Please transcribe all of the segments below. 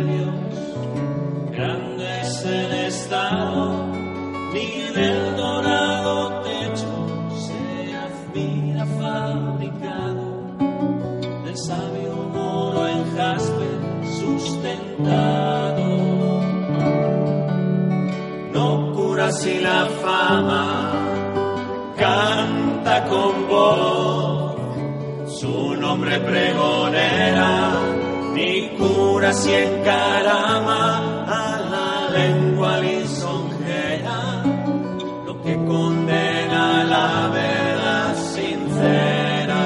soberbios grandes en estado, ni del dorado techo se admira fabricado, del sabio moro en jaspe sustentado. No cura si la fama canta con voz su nombre pregonera, ni cura si encarama a la lengua lisonjera, lo que condena la verdad sincera.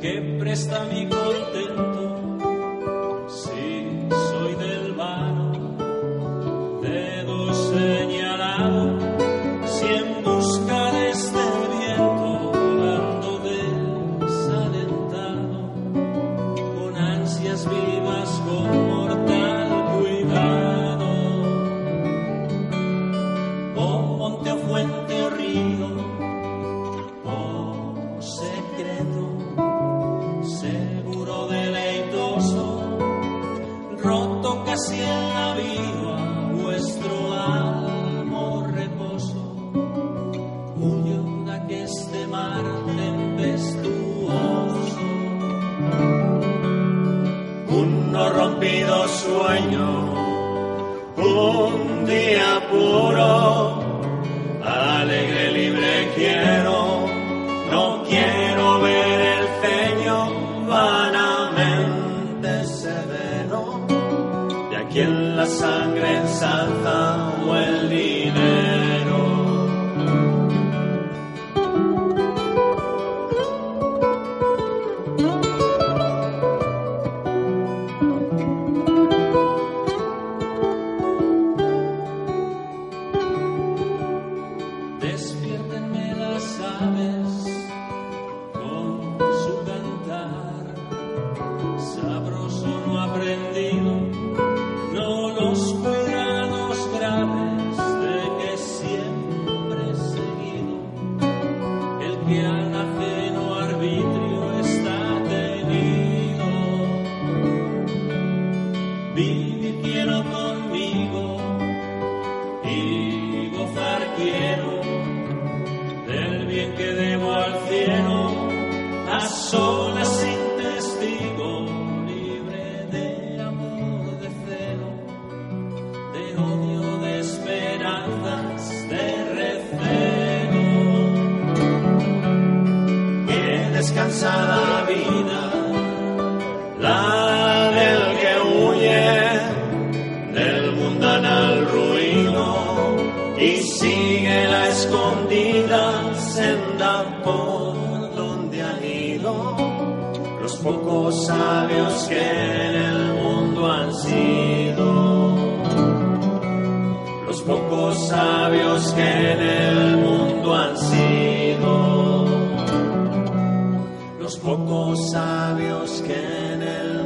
que presta mi contento Aqueste mar tempestuoso. Un no rompido sueño, un día puro, alegre, libre quiero, no quiero ver el ceño vanamente severo de a quien la sangre ensalza o el dinero. Aves con su cantar, sabroso no aprendido, no los cuidados graves de que siempre seguido, el que al ajeno arbitrio está tenido. y sigue la escondida senda por donde han ido los pocos sabios que en el mundo han sido. Los pocos sabios que en el mundo han sido. Los pocos sabios que en el mundo